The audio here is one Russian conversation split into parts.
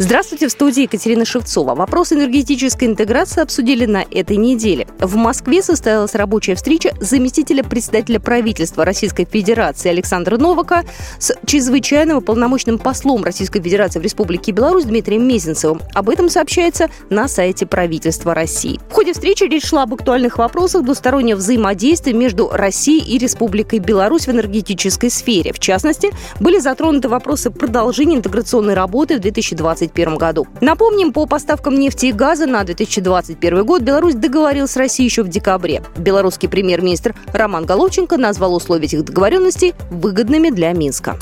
Здравствуйте, в студии Екатерина Шевцова. Вопрос энергетической интеграции обсудили на этой неделе. В Москве состоялась рабочая встреча заместителя председателя правительства Российской Федерации Александра Новака с чрезвычайным полномочным послом Российской Федерации в Республике Беларусь Дмитрием Мезенцевым. Об этом сообщается на сайте правительства России. В ходе встречи речь шла об актуальных вопросах двустороннего взаимодействия между Россией и Республикой Беларусь в энергетической сфере. В частности, были затронуты вопросы продолжения интеграционной работы в 2020 2021 году. Напомним, по поставкам нефти и газа на 2021 год Беларусь договорилась с Россией еще в декабре. Белорусский премьер-министр Роман Головченко назвал условия этих договоренностей выгодными для Минска.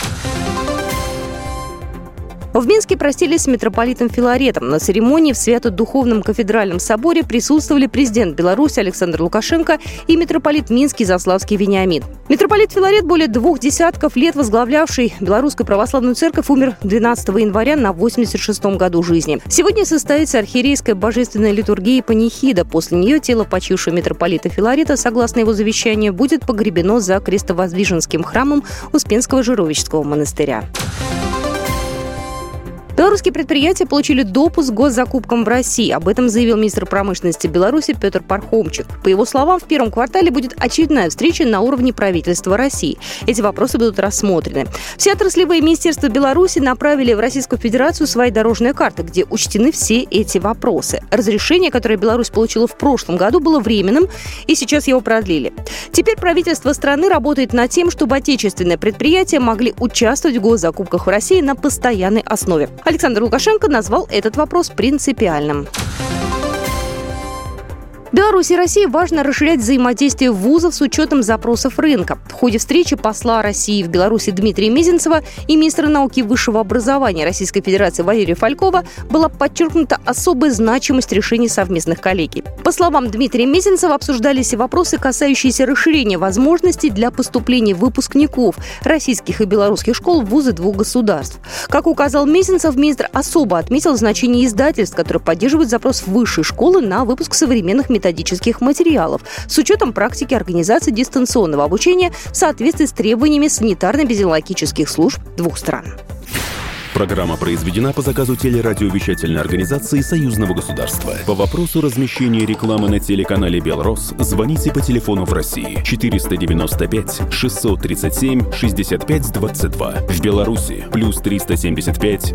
В Минске простились с митрополитом Филаретом. На церемонии в Свято-Духовном кафедральном соборе присутствовали президент Беларуси Александр Лукашенко и митрополит Минский Заславский Вениамин. Митрополит Филарет, более двух десятков лет возглавлявший Белорусскую православную церковь, умер 12 января на 86-м году жизни. Сегодня состоится архиерейская божественная литургия панихида. После нее тело почившего митрополита Филарета, согласно его завещанию, будет погребено за крестовоздвиженским храмом Успенского Жировического монастыря. Белорусские предприятия получили допуск к госзакупкам в России. Об этом заявил министр промышленности Беларуси Петр Пархомчик. По его словам, в первом квартале будет очередная встреча на уровне правительства России. Эти вопросы будут рассмотрены. Все отраслевые министерства Беларуси направили в Российскую Федерацию свои дорожные карты, где учтены все эти вопросы. Разрешение, которое Беларусь получила в прошлом году, было временным, и сейчас его продлили. Теперь правительство страны работает над тем, чтобы отечественные предприятия могли участвовать в госзакупках в России на постоянной основе. Александр Лукашенко назвал этот вопрос принципиальным. Беларуси и России важно расширять взаимодействие вузов с учетом запросов рынка. В ходе встречи посла России в Беларуси Дмитрия Мезенцева и министра науки и высшего образования Российской Федерации Валерия Фалькова была подчеркнута особая значимость решений совместных коллегий. По словам Дмитрия Мезенцева, обсуждались и вопросы, касающиеся расширения возможностей для поступления выпускников российских и белорусских школ в вузы двух государств. Как указал Мезенцев, министр особо отметил значение издательств, которые поддерживают запрос высшей школы на выпуск современных методик методических материалов с учетом практики организации дистанционного обучения в соответствии с требованиями санитарно-эпидемиологических служб двух стран. Программа произведена по заказу телерадиовещательной организации Союзного государства. По вопросу размещения рекламы на телеканале «Белрос» звоните по телефону в России 495 637 65 22. В Беларуси плюс 375